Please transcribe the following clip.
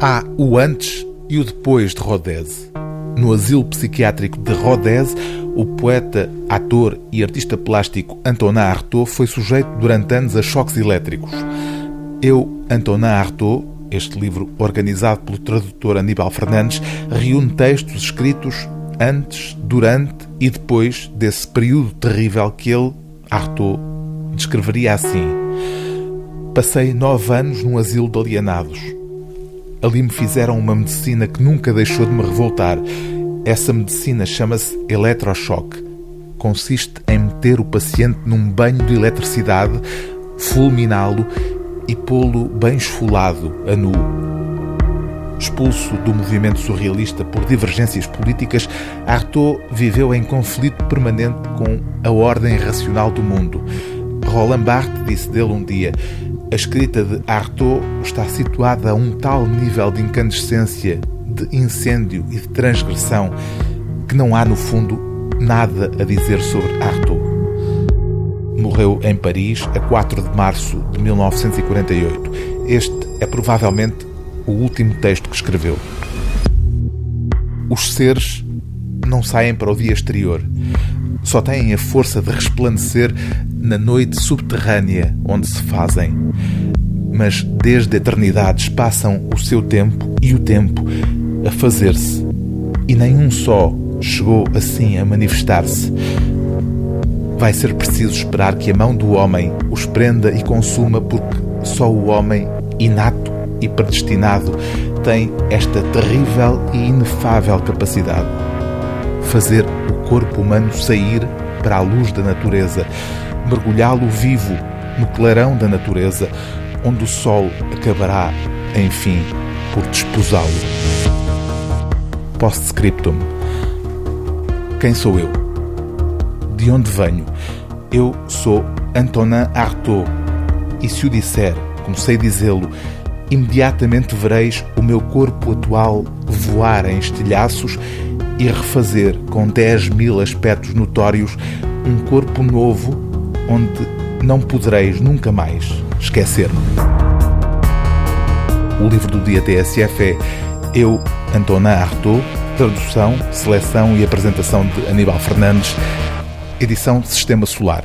Há o antes e o depois de Rodez. No asilo psiquiátrico de Rodez, o poeta, ator e artista plástico Antonin Artaud foi sujeito durante anos a choques elétricos. Eu, Antonin Artaud, este livro, organizado pelo tradutor Aníbal Fernandes, reúne textos escritos antes, durante e depois desse período terrível que ele, Artaud, descreveria assim: Passei nove anos num asilo de alienados Ali me fizeram uma medicina que nunca deixou de me revoltar. Essa medicina chama-se eletrochoque. Consiste em meter o paciente num banho de eletricidade, fulminá-lo e pô-lo bem esfolado, a nu. Expulso do movimento surrealista por divergências políticas, Artaud viveu em conflito permanente com a ordem racional do mundo. Roland Barthes disse dele um dia: a escrita de Artaud está situada a um tal nível de incandescência, de incêndio e de transgressão que não há, no fundo, nada a dizer sobre Artaud. Morreu em Paris a 4 de março de 1948. Este é provavelmente o último texto que escreveu. Os seres não saem para o dia exterior. Só têm a força de resplandecer na noite subterrânea onde se fazem. Mas desde eternidades passam o seu tempo e o tempo a fazer-se. E nenhum só chegou assim a manifestar-se. Vai ser preciso esperar que a mão do homem os prenda e consuma, porque só o homem, inato e predestinado, tem esta terrível e inefável capacidade. Fazer o corpo humano sair para a luz da natureza, mergulhá-lo vivo no clarão da natureza, onde o sol acabará, enfim, por desposá-lo. Postscriptum. Quem sou eu? De onde venho? Eu sou Antonin Artaud. E se o disser, como sei dizê-lo, imediatamente vereis o meu corpo atual voar em estilhaços e refazer com 10 mil aspectos notórios um corpo novo onde não podereis nunca mais esquecer-me. O livro do dia TSF é Eu, Antonin Artaud, tradução, seleção e apresentação de Aníbal Fernandes, edição Sistema Solar.